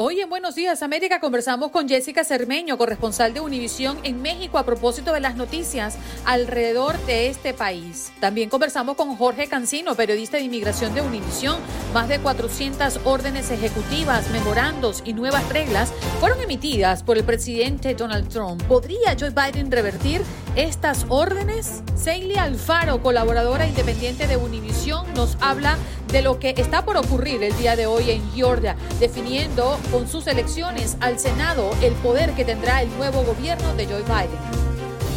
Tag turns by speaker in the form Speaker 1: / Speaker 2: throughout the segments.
Speaker 1: Hoy en Buenos Días América conversamos con Jessica Cermeño, corresponsal de Univisión en México, a propósito de las noticias alrededor de este país. También conversamos con Jorge Cancino, periodista de inmigración de Univisión. Más de 400 órdenes ejecutivas, memorandos y nuevas reglas fueron emitidas por el presidente Donald Trump. ¿Podría Joe Biden revertir estas órdenes? Celia Alfaro, colaboradora independiente de Univisión, nos habla de lo que está por ocurrir el día de hoy en Georgia, definiendo con sus elecciones al Senado el poder que tendrá el nuevo gobierno de Joe Biden.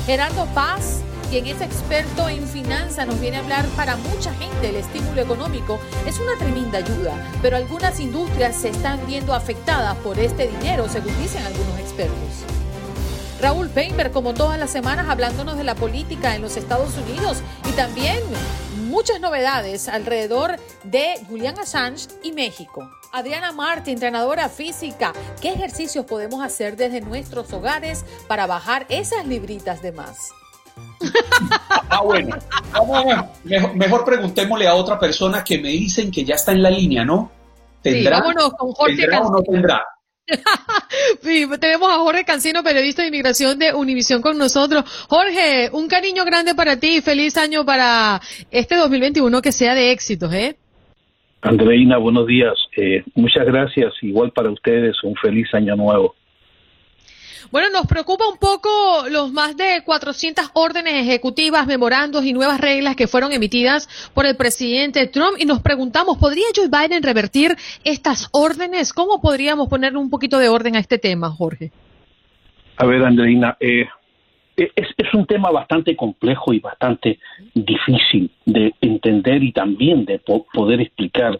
Speaker 1: Gerardo Paz, quien es experto en finanzas, nos viene a hablar para mucha gente el estímulo económico es una tremenda ayuda, pero algunas industrias se están viendo afectadas por este dinero, según dicen algunos expertos. Raúl Painter, como todas las semanas, hablándonos de la política en los Estados Unidos y también muchas novedades alrededor de Julian Assange y México. Adriana Martin, entrenadora física, ¿qué ejercicios podemos hacer desde nuestros hogares para bajar esas libritas de más?
Speaker 2: Ah, bueno. Mejor, mejor, preguntémosle a otra persona que me dicen que ya está en la línea, ¿no?
Speaker 1: ¿Tendrá, sí, vámonos con Jorge
Speaker 2: ¿tendrá o no tendrá?
Speaker 1: tenemos a Jorge Cancino, periodista de inmigración de Univisión con nosotros. Jorge, un cariño grande para ti feliz año para este 2021 que sea de éxitos, ¿eh?
Speaker 3: Andreina, buenos días. Eh, muchas gracias. Igual para ustedes, un feliz año nuevo.
Speaker 1: Bueno, nos preocupa un poco los más de 400 órdenes ejecutivas, memorandos y nuevas reglas que fueron emitidas por el presidente Trump y nos preguntamos, ¿podría Joe Biden revertir estas órdenes? ¿Cómo podríamos ponerle un poquito de orden a este tema, Jorge?
Speaker 3: A ver, Andreina, eh, es, es, un tema bastante complejo y bastante difícil de entender y también de po poder explicar.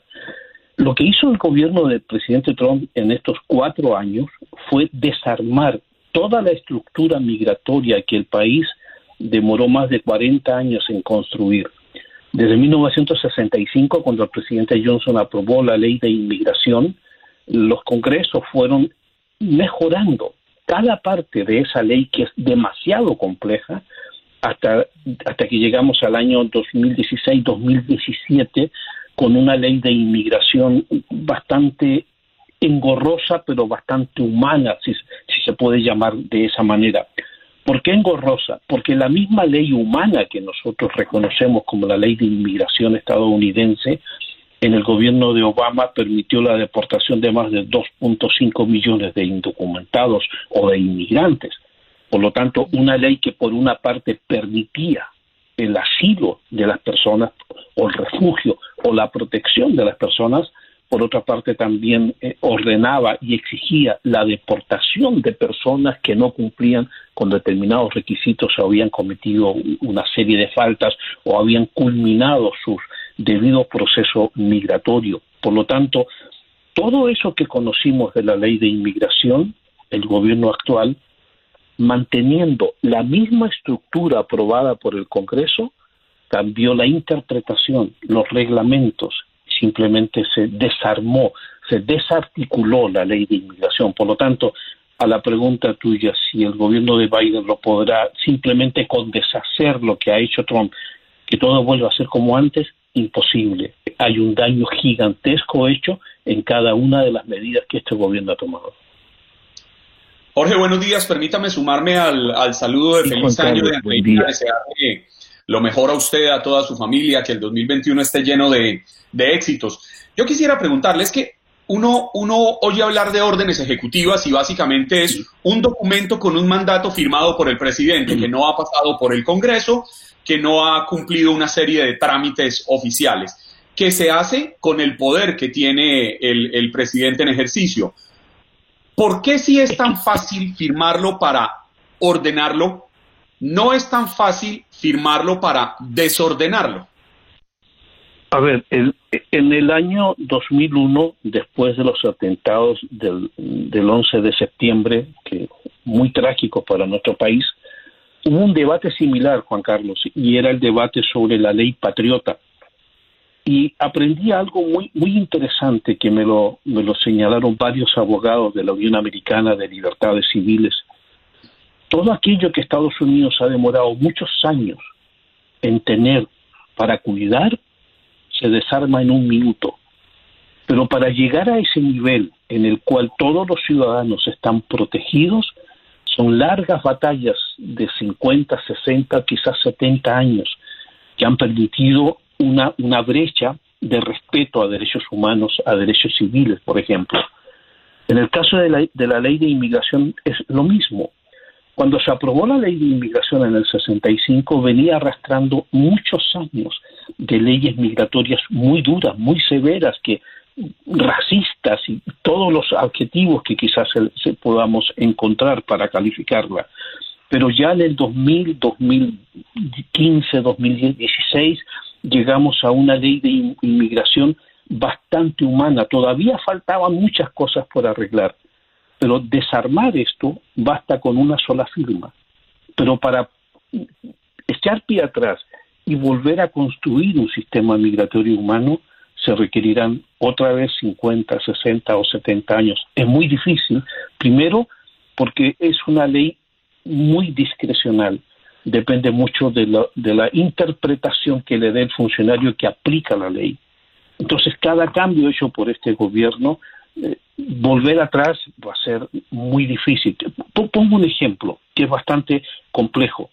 Speaker 3: Lo que hizo el gobierno del presidente Trump en estos cuatro años fue desarmar toda la estructura migratoria que el país demoró más de 40 años en construir. Desde 1965, cuando el presidente Johnson aprobó la ley de inmigración, los congresos fueron mejorando cada parte de esa ley que es demasiado compleja hasta, hasta que llegamos al año 2016-2017 con una ley de inmigración bastante engorrosa pero bastante humana, si, si se puede llamar de esa manera. ¿Por qué engorrosa? Porque la misma ley humana que nosotros reconocemos como la ley de inmigración estadounidense, en el gobierno de Obama permitió la deportación de más de 2.5 millones de indocumentados o de inmigrantes. Por lo tanto, una ley que por una parte permitía el asilo de las personas o el refugio o la protección de las personas, por otra parte también eh, ordenaba y exigía la deportación de personas que no cumplían con determinados requisitos o habían cometido una serie de faltas o habían culminado su debido proceso migratorio. Por lo tanto, todo eso que conocimos de la ley de inmigración, el gobierno actual, manteniendo la misma estructura aprobada por el Congreso, cambió la interpretación, los reglamentos, simplemente se desarmó, se desarticuló la ley de inmigración. Por lo tanto, a la pregunta tuya, si el gobierno de Biden lo podrá simplemente con deshacer lo que ha hecho Trump, que todo vuelva a ser como antes, imposible. Hay un daño gigantesco hecho en cada una de las medidas que este gobierno ha tomado.
Speaker 2: Jorge, buenos días. Permítame sumarme al, saludo de feliz año de lo mejor a usted, a toda su familia, que el 2021 esté lleno de, éxitos. Yo quisiera preguntarles que uno, uno oye hablar de órdenes ejecutivas y básicamente es un documento con un mandato firmado por el presidente que no ha pasado por el Congreso, que no ha cumplido una serie de trámites oficiales, que se hace con el poder que tiene el, el presidente en ejercicio. ¿Por qué si es tan fácil firmarlo para ordenarlo, no es tan fácil firmarlo para desordenarlo?
Speaker 3: A ver, en el año 2001, después de los atentados del, del 11 de septiembre, que muy trágico para nuestro país, hubo un debate similar, Juan Carlos, y era el debate sobre la ley patriota. Y aprendí algo muy, muy interesante que me lo, me lo señalaron varios abogados de la Unión Americana de Libertades Civiles. Todo aquello que Estados Unidos ha demorado muchos años en tener para cuidar, se desarma en un minuto. Pero para llegar a ese nivel en el cual todos los ciudadanos están protegidos, son largas batallas de 50, 60, quizás 70 años que han permitido una, brecha de respeto a derechos humanos, a derechos civiles, por ejemplo. En el caso de la, de la ley de inmigración es lo mismo. Cuando se aprobó la ley de inmigración en el 65, venía arrastrando muchos años de leyes migratorias muy duras, muy severas, que racistas y todos los adjetivos que quizás se, podamos encontrar para calificarla. Pero ya en el 2000, 2015, 2016 llegamos a una ley de inmigración bastante humana. Todavía faltaban muchas cosas por arreglar, pero desarmar esto basta con una sola firma. Pero para echar pie atrás y volver a construir un sistema migratorio humano, se requerirán otra vez 50, 60 o 70 años. Es muy difícil, primero porque es una ley muy discrecional, depende mucho de la, de la interpretación que le dé el funcionario que aplica la ley. Entonces, cada cambio hecho por este gobierno volver atrás va a ser muy difícil. Pongo un ejemplo que es bastante complejo.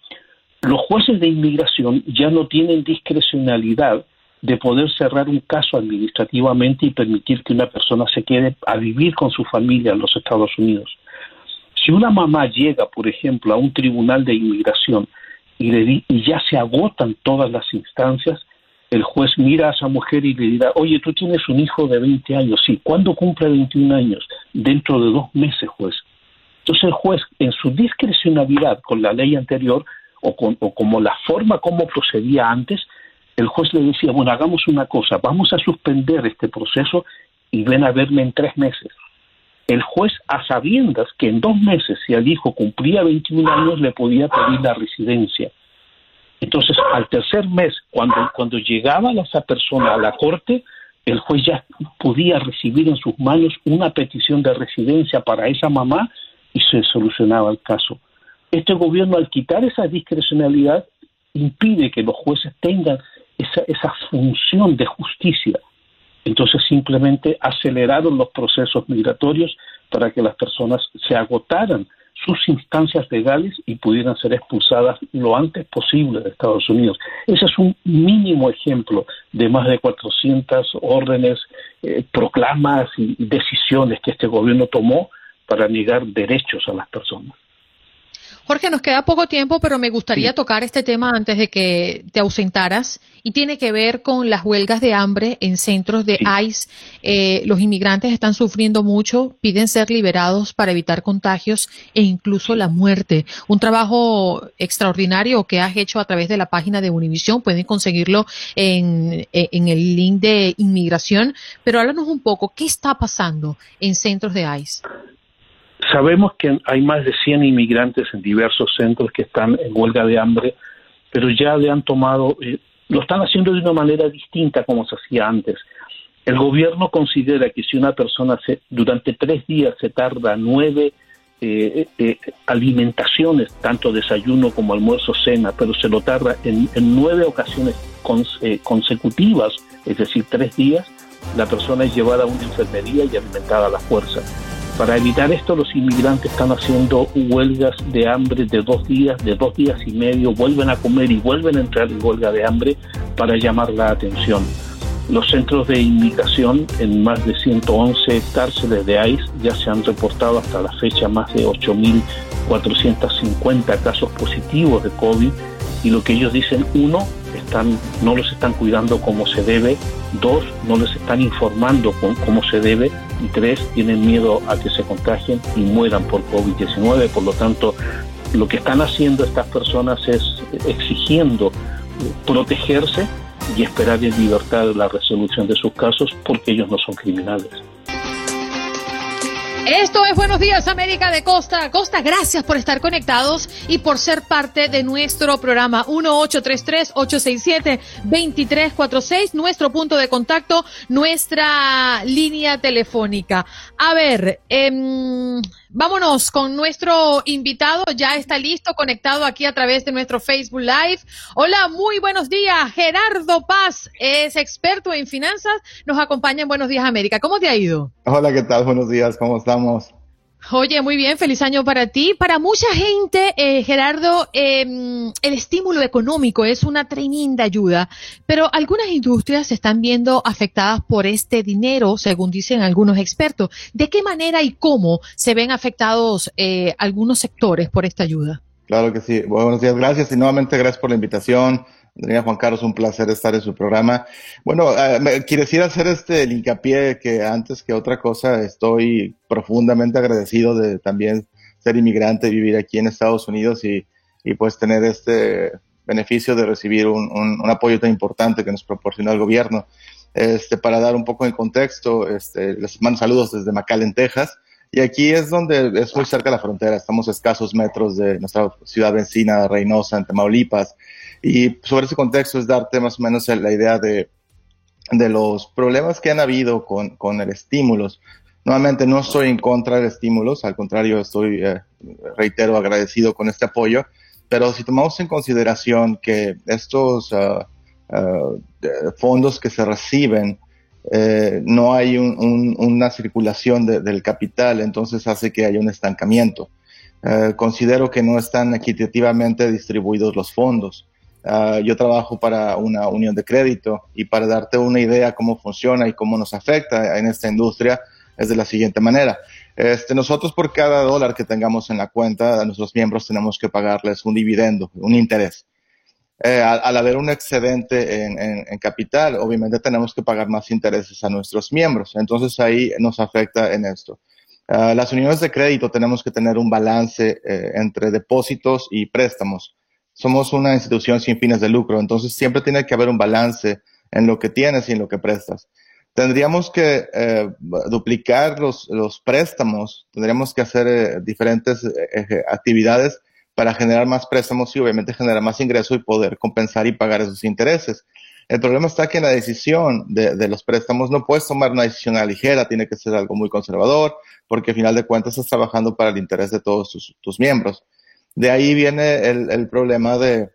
Speaker 3: Los jueces de inmigración ya no tienen discrecionalidad de poder cerrar un caso administrativamente y permitir que una persona se quede a vivir con su familia en los Estados Unidos. Si una mamá llega, por ejemplo, a un tribunal de inmigración y, le y ya se agotan todas las instancias, el juez mira a esa mujer y le dirá, oye, tú tienes un hijo de 20 años, sí, ¿cuándo cumple 21 años? Dentro de dos meses, juez. Entonces el juez, en su discrecionalidad con la ley anterior o, con, o como la forma como procedía antes, el juez le decía, bueno, hagamos una cosa, vamos a suspender este proceso y ven a verme en tres meses. El juez, a sabiendas que en dos meses, si el hijo cumplía 21 años, le podía pedir la residencia. Entonces, al tercer mes, cuando, cuando llegaba esa persona a la corte, el juez ya podía recibir en sus manos una petición de residencia para esa mamá y se solucionaba el caso. Este gobierno, al quitar esa discrecionalidad, impide que los jueces tengan esa, esa función de justicia. Entonces simplemente aceleraron los procesos migratorios para que las personas se agotaran sus instancias legales y pudieran ser expulsadas lo antes posible de Estados Unidos. Ese es un mínimo ejemplo de más de 400 órdenes, eh, proclamas y decisiones que este gobierno tomó para negar derechos a las personas.
Speaker 1: Jorge, nos queda poco tiempo, pero me gustaría tocar este tema antes de que te ausentaras y tiene que ver con las huelgas de hambre en centros de ICE. Eh, los inmigrantes están sufriendo mucho, piden ser liberados para evitar contagios e incluso la muerte. Un trabajo extraordinario que has hecho a través de la página de Univision. Pueden conseguirlo en, en el link de inmigración. Pero háblanos un poco, ¿qué está pasando en centros de ICE?
Speaker 3: Sabemos que hay más de 100 inmigrantes en diversos centros que están en huelga de hambre, pero ya le han tomado, eh, lo están haciendo de una manera distinta como se hacía antes. El gobierno considera que si una persona se, durante tres días se tarda nueve eh, eh, alimentaciones, tanto desayuno como almuerzo, cena, pero se lo tarda en, nueve ocasiones consecutivas, es decir, tres días, la persona es llevada a una enfermería y alimentada a la fuerza. Para evitar esto, los inmigrantes están haciendo huelgas de hambre de dos días, de dos días y medio, vuelven a comer y vuelven a entrar en huelga de hambre para llamar la atención. Los centros de inmigración en más de 111 cárceles de ICE ya se han reportado hasta la fecha más de 8.450 casos positivos de COVID y lo que ellos dicen, uno, están, no los están cuidando como se debe, dos, no les están informando como se debe y tres, tienen miedo a que se contagien y mueran por COVID-19. Por lo tanto, lo que están haciendo estas personas es exigiendo protegerse y esperar en libertad la resolución de sus casos porque ellos no son criminales.
Speaker 1: Esto es Buenos Días América de Costa Costa. Gracias por estar conectados y por ser parte de nuestro programa 1833-867-2346, nuestro punto de contacto, nuestra línea telefónica. A ver, eh, Vámonos con nuestro invitado, ya está listo, conectado aquí a través de nuestro Facebook Live. Hola, muy buenos días. Gerardo Paz es experto en finanzas, nos acompaña en Buenos Días América. ¿Cómo te ha ido?
Speaker 4: Hola, ¿qué tal? Buenos días, ¿cómo estamos?
Speaker 1: Oye, muy bien, feliz año para ti. Para mucha gente, eh, Gerardo, em, el estímulo económico es una tremenda ayuda, pero algunas industrias se están viendo afectadas por este dinero, según dicen algunos expertos. ¿De qué manera y cómo se ven afectados eh, algunos sectores por esta ayuda?
Speaker 4: Claro que sí. Buenos días, gracias y nuevamente gracias por la invitación. Andrea Juan Carlos, un placer estar en su programa. Bueno, eh, quisiera hacer este el hincapié que antes que otra cosa estoy profundamente agradecido de también ser inmigrante, vivir aquí en Estados Unidos y, y pues tener este beneficio de recibir un, un, apoyo tan importante que nos proporciona el gobierno. Este, para dar un poco de contexto, este, les mando saludos desde McAllen, Texas. Y aquí es donde es muy cerca de la frontera. Estamos a escasos metros de nuestra ciudad vecina, Reynosa, en Tamaulipas. Y sobre ese contexto es darte más o menos la idea de, de los problemas que han habido con, con el estímulos. Nuevamente, no estoy en contra del estímulos, al contrario, estoy, eh, reitero, agradecido con este apoyo, pero si tomamos en consideración que estos uh, uh, fondos que se reciben, eh, no hay un, una circulación de, del capital, entonces hace que haya un estancamiento. Eh, considero que no están equitativamente distribuidos los fondos. Ah, yo trabajo para una unión de crédito y para darte una idea cómo funciona y cómo nos afecta en esta industria es de la siguiente manera. Este, nosotros por cada dólar que tengamos en la cuenta, a nuestros miembros tenemos que pagarles un dividendo, un interés. Eh, al, haber un excedente en, capital, obviamente tenemos que pagar más intereses a nuestros miembros. Entonces ahí nos afecta en esto. Uh, las uniones de crédito tenemos que tener un balance eh, entre depósitos y préstamos somos una institución sin fines de lucro, entonces siempre tiene que haber un balance en lo que tienes y en lo que prestas. Tendríamos que eh, duplicar los, los, préstamos, tendríamos que hacer eh, diferentes eh, actividades para generar más préstamos y obviamente generar más ingreso y poder compensar y pagar esos intereses. El problema está que en la decisión de, de, los préstamos no puedes tomar una decisión a ligera, tiene que ser algo muy conservador, porque al final de cuentas estás trabajando para el interés de todos tus miembros. De ahí viene el, problema de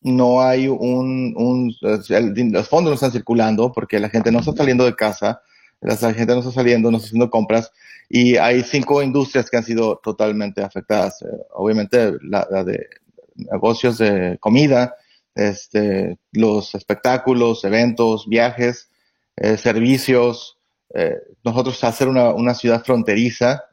Speaker 4: no hay un, un los fondos no están circulando porque la gente no está saliendo de casa, la gente no está saliendo, no está haciendo compras y hay cinco industrias que han sido totalmente afectadas. Eh, obviamente la, de negocios de comida, este, los espectáculos, eventos, viajes, eh, servicios. Eh, nosotros hacer una, una ciudad fronteriza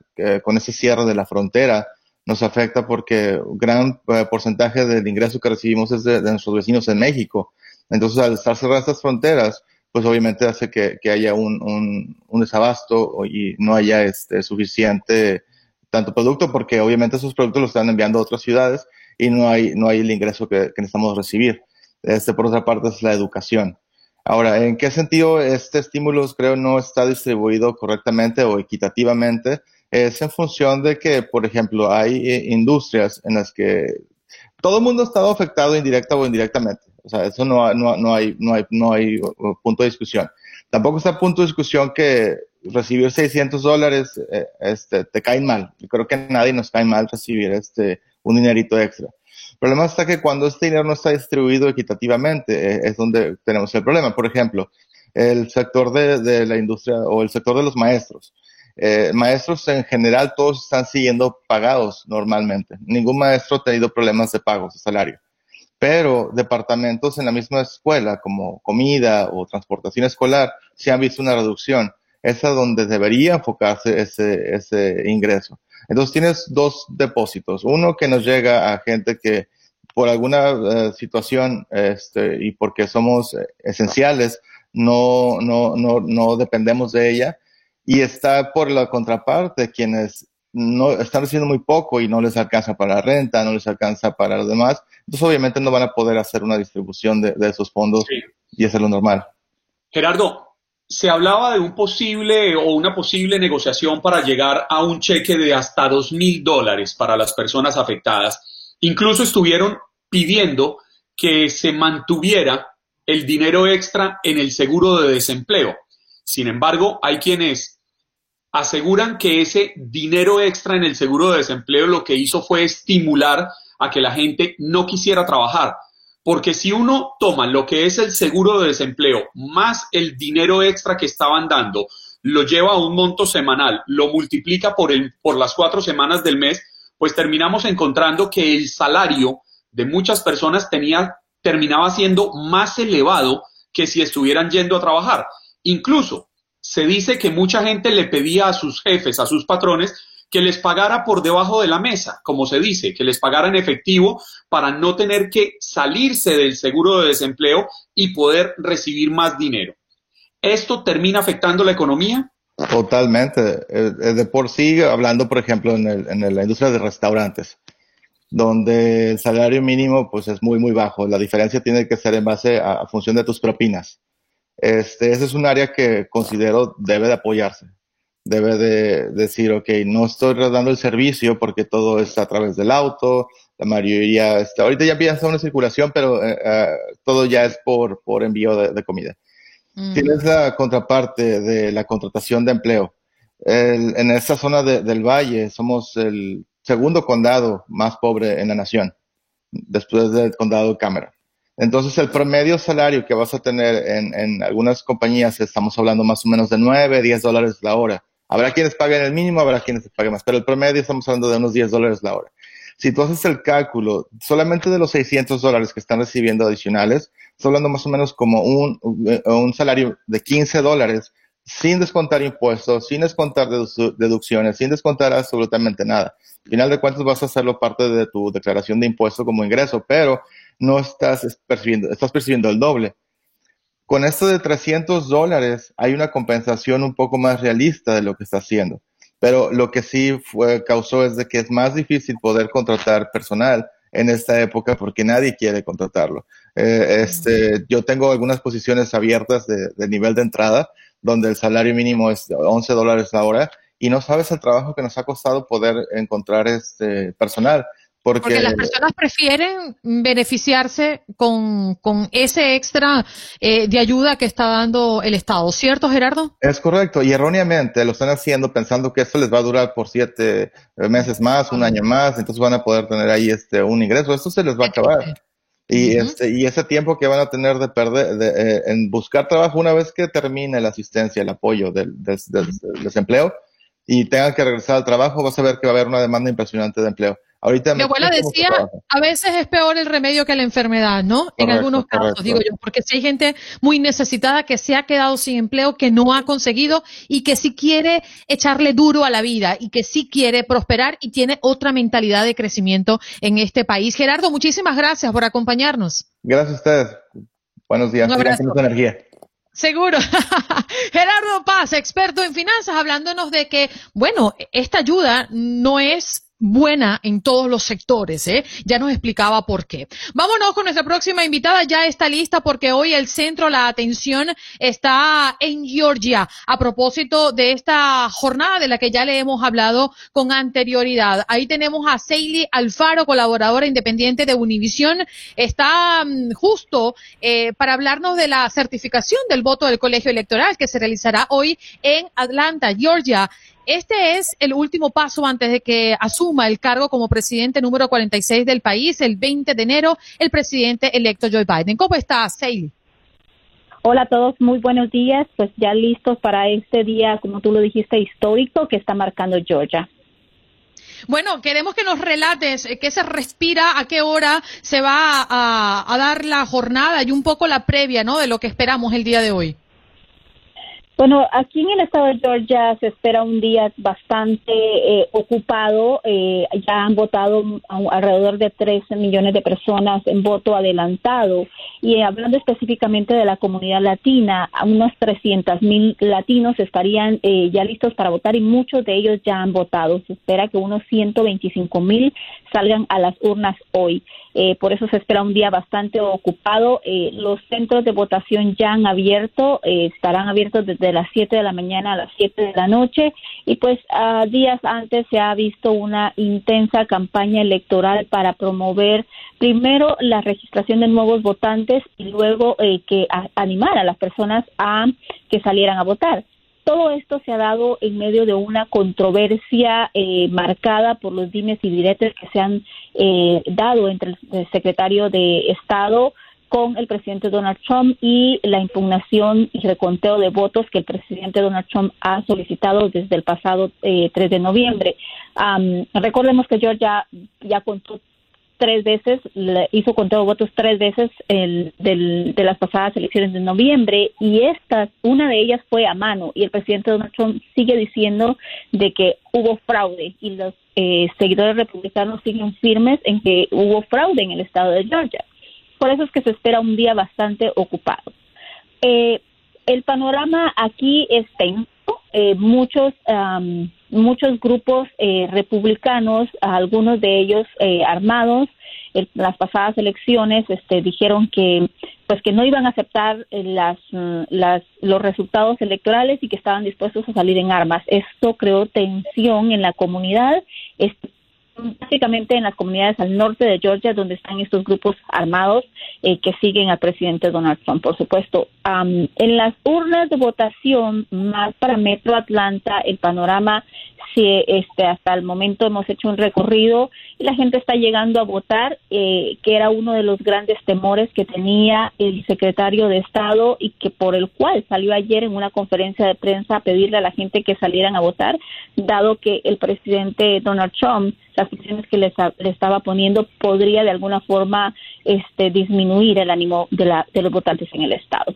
Speaker 4: con ese cierre de la frontera, nos afecta porque un gran eh, porcentaje del ingreso que recibimos es de, nuestros vecinos en México. Entonces, al estar cerradas estas fronteras, pues obviamente hace que, haya un, desabasto y no haya este, suficiente tanto producto, porque obviamente esos productos los están enviando a otras ciudades y no hay, no hay el ingreso que, que necesitamos recibir. Este, por otra parte, es la educación. Ahora, ¿en qué sentido este estímulo creo no está distribuido correctamente o equitativamente? Es en función de que, por ejemplo, hay eh, industrias en las que todo el mundo ha estado afectado indirecta o indirectamente. O sea, eso no, no, no, hay, no, hay, no hay punto de discusión. Tampoco está punto de discusión que recibir 600 dólares eh, este, te cae mal. Yo creo que a nadie nos cae mal recibir este, un dinerito extra. El problema está que cuando este dinero no está distribuido equitativamente, eh, es donde tenemos el problema. Por ejemplo, el sector de, la industria o el sector de los maestros. Eh, maestros en general todos están siguiendo pagados normalmente. Ningún maestro ha tenido problemas de pagos de salario. Pero departamentos en la misma escuela, como comida o transportación escolar, sí han visto una reducción. Es donde debería enfocarse ese, ese ingreso. Entonces tienes dos depósitos. Uno que nos llega a gente que por alguna eh, situación este, y porque somos esenciales, no, no, no, no dependemos de ella. Y está por la contraparte, quienes no están recibiendo muy poco y no les alcanza para la renta, no les alcanza para lo demás. Entonces, obviamente, no van a poder hacer una distribución de, esos fondos y eso es lo normal.
Speaker 2: Gerardo, se hablaba de un posible o una posible negociación para llegar a un cheque de hasta dos mil dólares para las personas afectadas. Incluso estuvieron pidiendo que se mantuviera el dinero extra en el seguro de desempleo. Sin embargo, hay quienes aseguran que ese dinero extra en el seguro de desempleo lo que hizo fue estimular a que la gente no quisiera trabajar porque si uno toma lo que es el seguro de desempleo más el dinero extra que estaban dando, lo lleva a un monto semanal, lo multiplica por, el, por las cuatro semanas del mes, pues terminamos encontrando que el salario de muchas personas tenía, terminaba siendo más elevado que si estuvieran yendo a trabajar. Incluso se dice que mucha gente le pedía a sus jefes, a sus patrones, que les pagara por debajo de la mesa, como se dice, que les pagara en efectivo para no tener que salirse del seguro de desempleo y poder recibir más dinero. ¿Esto termina afectando la economía?
Speaker 4: Totalmente. Eh, eh, de por sí, hablando, por ejemplo, en, la industria de restaurantes, donde el salario mínimo pues es muy, muy bajo. La diferencia tiene que ser en base a, función de tus propinas. Este, ese es un área que considero debe de apoyarse debe de decir, ok, no estoy dando el servicio porque todo está a través del auto, la mayoría está, ahorita ya empieza una circulación, pero eh, eh, todo ya es por, por envío de, comida. Mm. Tienes la contraparte de la contratación de empleo. en esta zona del valle somos el segundo condado más pobre en la nación, después del condado de Cámara. Entonces, el promedio salario que vas a tener en, algunas compañías, estamos hablando más o menos de 9, 10 dólares la hora. Habrá quienes paguen el mínimo, habrá quienes paguen más, pero el promedio estamos hablando de unos 10 dólares la hora. Si tú haces el cálculo solamente de los 600 dólares que están recibiendo adicionales, estás hablando más o menos como un, un salario de 15 dólares sin descontar impuestos, sin descontar deducciones, sin descontar absolutamente nada. Al final de cuentas vas a hacerlo parte de tu declaración de impuesto como ingreso, pero no estás percibiendo, estás percibiendo el doble. Con esto de 300 dólares hay una compensación un poco más realista de lo que está haciendo. Pero lo que sí fue, causó es de que es más difícil poder contratar personal en esta época porque nadie quiere contratarlo. Eh, este, yo tengo algunas posiciones abiertas de, de, nivel de entrada donde el salario mínimo es 11 dólares la hora y no sabes el trabajo que nos ha costado poder encontrar este personal. Porque,
Speaker 1: las personas prefieren beneficiarse con, ese extra eh, de ayuda que está dando el Estado, ¿cierto, Gerardo?
Speaker 4: Es correcto, y erróneamente lo están haciendo pensando que esto les va a durar por siete meses más, un año más, entonces van a poder tener ahí este un ingreso, esto se les va a acabar. Y, este, y ese tiempo que van a tener de perder de, eh, en buscar trabajo una vez que termine la asistencia, el apoyo del, del desempleo y tengan que regresar al trabajo, vas a ver que va a haber una demanda impresionante de empleo Ahorita
Speaker 1: Mi abuela decía, a veces es peor el remedio que la enfermedad, ¿no? en algunos casos, digo yo, porque si hay gente muy necesitada que se ha quedado sin empleo, que no ha conseguido y que sí quiere echarle duro a la vida y que sí quiere prosperar y tiene otra mentalidad de crecimiento en este país. Gerardo, muchísimas gracias por acompañarnos.
Speaker 4: Gracias a ustedes. Buenos días. Un abrazo. energía.
Speaker 1: Seguro. Gerardo Paz, experto en finanzas, hablándonos de que, bueno, esta ayuda no es buena en todos los sectores, ¿eh? Ya nos explicaba por qué. Vámonos con nuestra próxima invitada, ya está lista porque hoy el centro, la atención está en Georgia a propósito de esta jornada de la que ya le hemos hablado con anterioridad. Ahí tenemos a Seili Alfaro, colaboradora independiente de Univision, está mm, justo eh, para hablarnos de la certificación del voto del colegio electoral que se realizará hoy en Atlanta, Georgia. Este es el último paso antes de que asuma el cargo como presidente número 46 del país, el 20 de enero, el presidente electo Joe Biden. ¿Cómo está, Seili?
Speaker 5: Hola a todos, muy buenos días. Pues ya listos para este día, como tú lo dijiste, histórico que está marcando Georgia.
Speaker 1: Bueno, queremos que nos relates eh, qué se respira, a qué hora se va a, a, dar la jornada y un poco la previa, ¿no? De lo que esperamos el día de hoy.
Speaker 5: Bueno, aquí en el estado de Georgia se espera un día bastante eh, ocupado. Eh, ya han votado alrededor de 13 millones de personas en voto adelantado. Y hablando específicamente de la comunidad latina, unos 300 mil latinos estarían eh, ya listos para votar y muchos de ellos ya han votado. Se espera que unos 125 mil salgan a las urnas hoy. Eh, por eso se espera un día bastante ocupado. Eh, los centros de votación ya han abierto, eh, estarán abiertos desde las 7 de la mañana a las 7 de la noche y pues a días antes se ha visto una intensa campaña electoral para promover primero la registración de nuevos votantes y luego que animar a las personas a que salieran a votar. Todo esto se ha dado en medio de una controversia eh, marcada por los dimes y diretes que se han eh, dado entre el secretario de Estado con el presidente Donald Trump y la impugnación y reconteo de votos que el presidente Donald Trump ha solicitado desde el pasado eh, 3 de noviembre. recordemos que Georgia ya contó tres veces, hizo conteo de votos tres veces el, del, de las pasadas elecciones de noviembre y estas, una de ellas fue a mano y el presidente Donald Trump sigue diciendo de que hubo fraude y los eh, seguidores republicanos siguen firmes en que hubo fraude en el estado de Georgia. Por eso es que se espera un día bastante ocupado. Eh, el panorama aquí es tenso. Eh, muchos muchos grupos eh, republicanos, algunos de ellos eh, armados, en las pasadas elecciones este, dijeron que pues que no iban a aceptar eh, las, mm, las, los resultados electorales y que estaban dispuestos a salir en armas. Esto creó tensión en la comunidad. Básicamente en las comunidades al norte de Georgia, donde están estos grupos armados eh, que siguen al presidente Donald Trump, por supuesto. En las urnas de votación, más para Metro Atlanta, el panorama, si este, hasta el momento hemos hecho un recorrido y la gente está llegando a votar, eh, que era uno de los grandes temores que tenía el secretario de Estado y que por el cual salió ayer en una conferencia de prensa a pedirle a la gente que salieran a votar, dado que el presidente Donald Trump las presiones que le estaba poniendo podría de alguna forma este, disminuir el ánimo de, la, de los votantes en el Estado.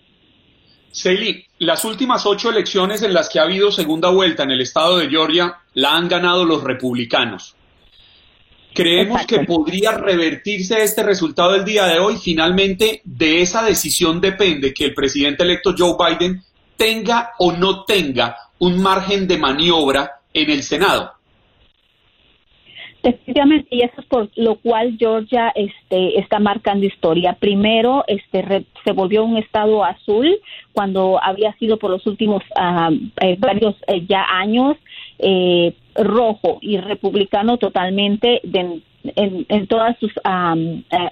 Speaker 2: Ceili, las últimas ocho elecciones en las que ha habido segunda vuelta en el estado de Georgia la han ganado los republicanos. Creemos que podría revertirse este resultado del día de hoy. Finalmente, de esa decisión depende que el presidente electo Joe Biden tenga o no tenga un margen de maniobra en el Senado.
Speaker 5: Efectivamente, y eso es por lo cual Georgia este, está marcando historia. Primero, este, se volvió un estado azul cuando había sido por los últimos ah, eh, varios eh, ya años eh, rojo y republicano totalmente en, en, todas sus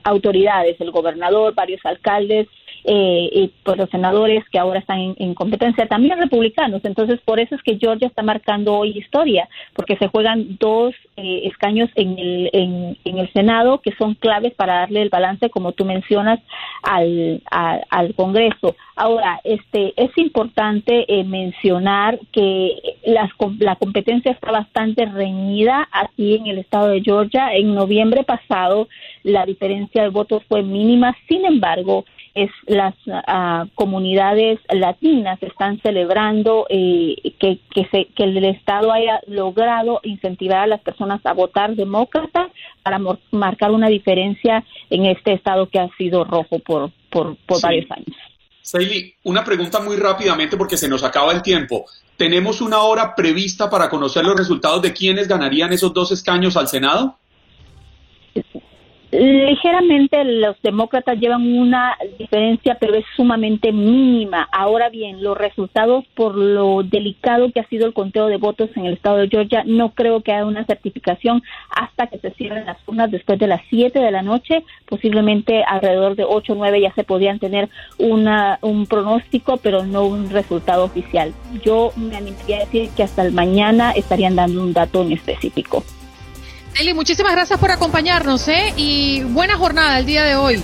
Speaker 5: autoridades, el gobernador, varios alcaldes, eh, y pues los senadores que ahora están en, competencia también republicanos. Entonces, por eso es que Georgia está marcando hoy historia, porque se juegan dos eh, escaños en el, en, el Senado que son claves para darle el balance, como tú mencionas, al, al Congreso. Ahora, este, es importante eh, mencionar que la competencia está bastante reñida aquí en el estado de Georgia. En noviembre pasado la diferencia de votos fue mínima, sin embargo, es las ah, comunidades latinas están celebrando eh, que, que, se, que el Estado haya logrado incentivar a las personas a votar demócrata para marcar una diferencia en este Estado que ha sido rojo por, por, varios años.
Speaker 2: Saily, una pregunta muy rápidamente porque se nos acaba el tiempo. ¿Tenemos una hora prevista para conocer los resultados de quiénes ganarían esos dos escaños al Senado?
Speaker 5: Ligeramente los demócratas llevan una diferencia, pero es sumamente mínima. Ahora bien, los resultados por lo delicado que ha sido el conteo de votos en el estado de Georgia, no creo que haya una certificación hasta que se cierren las urnas después de las 7 de la noche. Posiblemente alrededor de 8 o 9 ya se podrían tener una, un pronóstico, pero no un resultado oficial. Yo me animaría a decir que hasta el mañana estarían dando un dato en específico.
Speaker 1: Eli, muchísimas gracias por acompañarnos ¿eh? y buena jornada el día de hoy.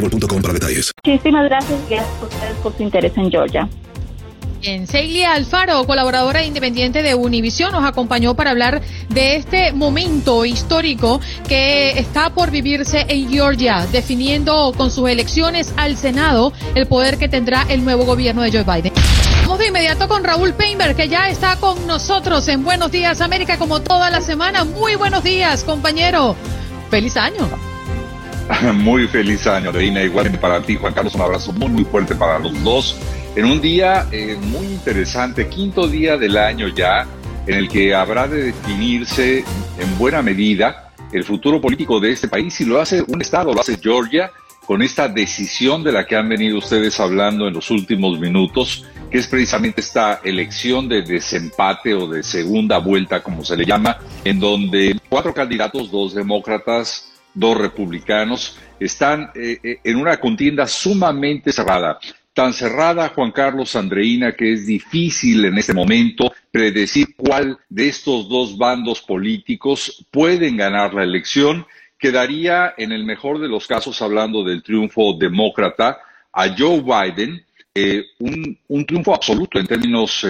Speaker 6: boostmobile para detalles.
Speaker 5: Muchísimas gracias, gracias a ustedes por su interés en Georgia.
Speaker 1: Bien, Celia Alfaro, colaboradora independiente de Univision, nos acompañó para hablar de este momento histórico que está por vivirse en Georgia, definiendo con sus elecciones al Senado el poder que tendrá el nuevo gobierno de Joe Biden. Vamos de inmediato con Raúl Painberg, que ya está con nosotros en Buenos Días América como toda la semana. Muy buenos días, compañero. Feliz año.
Speaker 7: Muy feliz año, Reina. Igual para ti, Juan Carlos, un abrazo muy, muy fuerte para los dos. En un día eh, muy interesante, quinto día del año ya, en el que habrá de definirse en buena medida el futuro político de este país y lo hace un Estado, lo hace Georgia, con esta decisión de la que han venido ustedes hablando en los últimos minutos, que es precisamente esta elección de desempate o de segunda vuelta, como se le llama, en donde cuatro candidatos, dos demócratas, dos republicanos, están eh, eh, en una contienda sumamente cerrada. Tan cerrada, Juan Carlos Andreina, que es difícil en este momento predecir cuál de estos dos bandos políticos pueden ganar la elección. Quedaría, en el mejor de los casos, hablando del triunfo demócrata, a Joe Biden, eh, un, un, triunfo absoluto en términos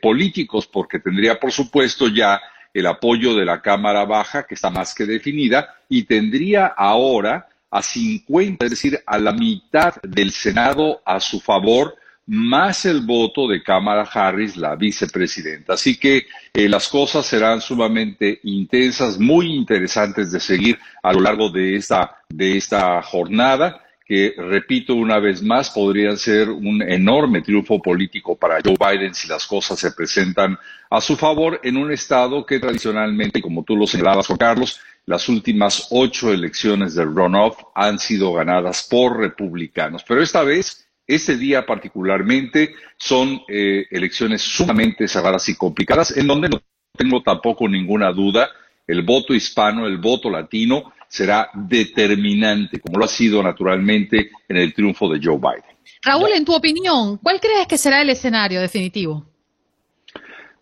Speaker 7: políticos, porque tendría, por supuesto, ya el apoyo de la Cámara Baja, que está más que definida, y tendría ahora a 50, es decir, a la mitad del Senado a su favor, más el voto de Cámara Harris, la vicepresidenta. Así que eh, las cosas serán sumamente intensas, muy interesantes de seguir a lo largo de esta, de esta jornada que, repito una vez más, podrían ser un enorme triunfo político para Joe Biden si las cosas se presentan a su favor en un estado que tradicionalmente, como tú lo señalabas, Juan Carlos, las últimas ocho elecciones del runoff han sido ganadas por republicanos. Pero esta vez, este día particularmente, son eh, elecciones sumamente cerradas y complicadas, en donde no tengo tampoco ninguna duda, el voto hispano, el voto latino, será determinante, como lo ha sido naturalmente en el triunfo de Joe Biden.
Speaker 1: Raúl, en tu opinión, ¿cuál crees que será el escenario definitivo?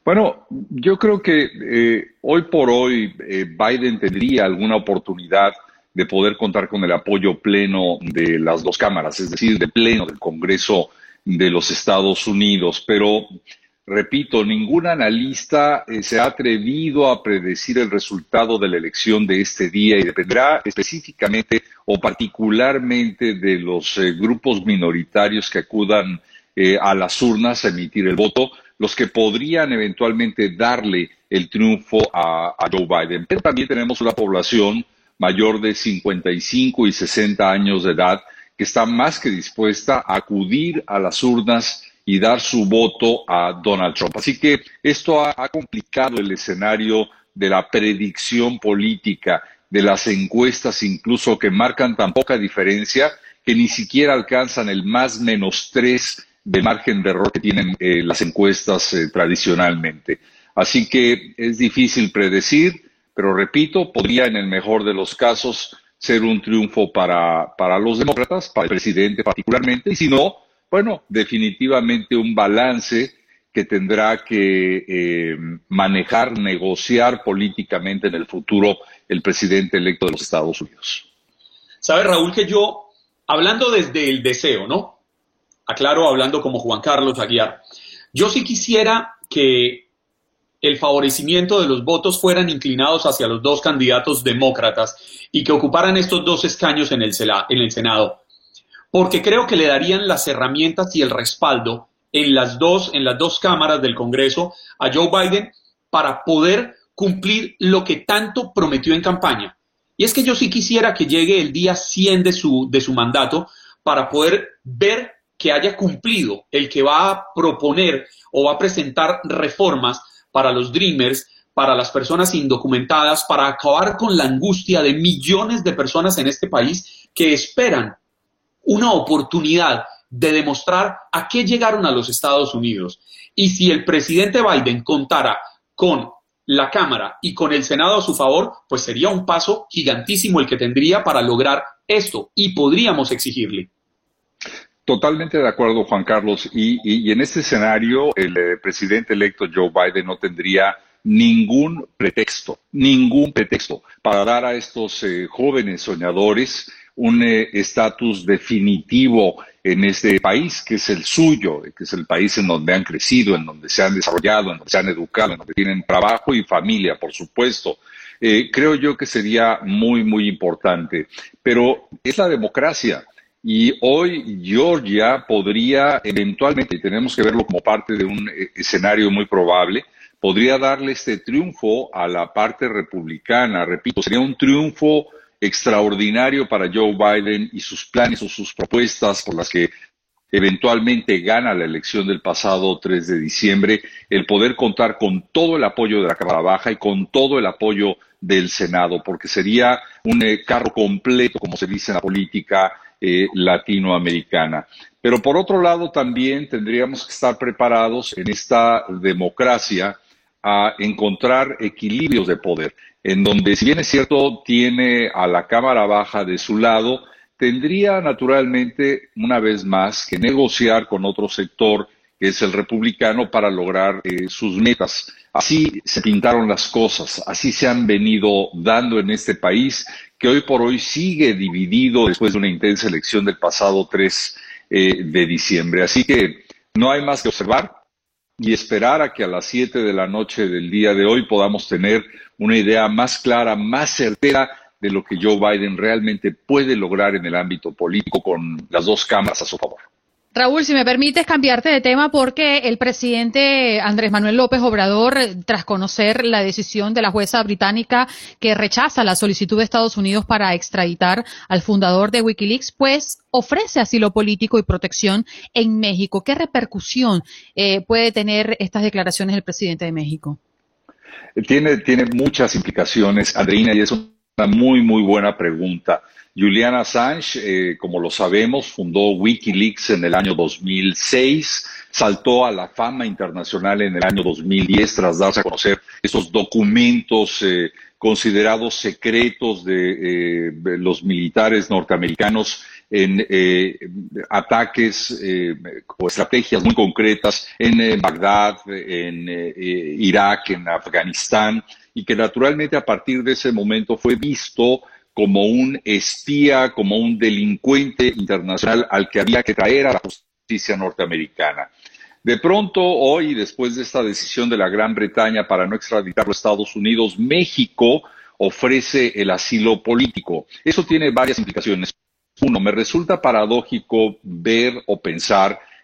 Speaker 7: Bueno, yo creo que eh, hoy por hoy eh, Biden tendría alguna oportunidad de poder contar con el apoyo pleno de las dos cámaras, es decir, de pleno del Congreso de los Estados Unidos, pero Repito, ningún analista eh, se ha atrevido a predecir el resultado de la elección de este día y dependerá específicamente o particularmente de los eh, grupos minoritarios que acudan eh, a las urnas a emitir el voto, los que podrían eventualmente darle el triunfo a, a Joe Biden. Pero también tenemos una población mayor de 55 y 60 años de edad que está más que dispuesta a acudir a las urnas y dar su voto a Donald Trump. Así que esto ha, complicado el escenario de la predicción política, de las encuestas incluso que marcan tan poca diferencia que ni siquiera alcanzan el más menos tres del margen de error que tienen eh, las encuestas eh, tradicionalmente. Así que es difícil predecir, pero repito, podría en el mejor de los casos ser un triunfo para, para los demócratas, para el presidente particularmente, y si no, bueno, definitivamente un balance que tendrá que eh, manejar, negociar políticamente en el futuro el presidente electo de los Estados Unidos.
Speaker 2: Sabe, Raúl, que yo, hablando desde el deseo, ¿no? Aclaro, hablando como Juan Carlos Aguiar, yo sí quisiera que el favorecimiento de los votos fueran inclinados hacia los dos candidatos demócratas y que ocuparan estos dos escaños en el, en el Senado, porque creo que le darían las herramientas y el respaldo en las dos, en las dos cámaras del Congreso a Joe Biden para poder cumplir lo que tanto prometió en campaña. Y es que yo sí quisiera que llegue el día 100 de su, de su mandato para poder ver que haya cumplido el que va a proponer o va a presentar reformas para los Dreamers, para las personas indocumentadas, para acabar con la angustia de millones de personas en este país que esperan una oportunidad de demostrar a qué llegaron a los Estados Unidos. Y si el presidente Biden contara con la Cámara y con el Senado a su favor, pues sería un paso gigantísimo el que tendría para lograr esto y podríamos exigirle.
Speaker 7: Totalmente de acuerdo, Juan Carlos. Y, en este escenario, el eh, presidente electo Joe Biden no tendría ningún pretexto, ningún pretexto para dar a estos eh, jóvenes soñadores un eh, estatus definitivo en este país, que es el suyo, que es el país en donde han crecido, en donde se han desarrollado, en donde se han educado, en donde tienen trabajo y familia, por supuesto. Eh, creo yo que sería muy, muy importante. Pero es la democracia. Y hoy Georgia podría eventualmente, y tenemos que verlo como parte de un eh, escenario muy probable, podría darle este triunfo a la parte republicana. Repito, sería un triunfo extraordinario para Joe Biden y sus planes o sus propuestas por las que eventualmente gana la elección del pasado 3 de diciembre, el poder contar con todo el apoyo de la Cámara Baja y con todo el apoyo del Senado, porque sería un eh, carro completo, como se dice en la política eh, latinoamericana. Pero por otro lado, también tendríamos que estar preparados en esta democracia a encontrar equilibrios de poder en donde, si bien es cierto, tiene a la Cámara Baja de su lado, tendría naturalmente, una vez más, que negociar con otro sector, que es el republicano, para lograr eh, sus metas. Así se pintaron las cosas, así se han venido dando en este país, que hoy por hoy sigue dividido después de una intensa elección del pasado 3 eh, de diciembre. Así que no hay más que observar, y esperar a que a las 7 de la noche del día de hoy podamos tener una idea más clara, más certera de lo que Joe Biden realmente puede lograr en el ámbito político con las dos cámaras a su favor.
Speaker 1: Raúl, si me permites cambiarte de tema porque el presidente Andrés Manuel López Obrador, tras conocer la decisión de la jueza británica que rechaza la solicitud de Estados Unidos para extraditar al fundador de Wikileaks, pues ofrece asilo político y protección en México. ¿Qué repercusión eh, puede tener estas declaraciones del presidente de México?
Speaker 7: Tiene, tiene muchas implicaciones, Andreina, y es una muy, muy buena pregunta. Julian Assange, eh, como lo sabemos, fundó Wikileaks en el año 2006, saltó a la fama internacional en el año 2010 tras darse a conocer estos documentos eh, considerados secretos de eh, los militares norteamericanos en ataques o estrategias muy concretas en Bagdad, en Irak, en Afganistán, y que naturalmente a partir de ese momento fue visto como un espía, como un delincuente internacional al que había que traer a la justicia norteamericana. De pronto, hoy, después de esta decisión de la Gran Bretaña para no extraditarlo a Estados Unidos, México ofrece el asilo político. Eso tiene varias implicaciones. Uno, me resulta paradójico ver o pensar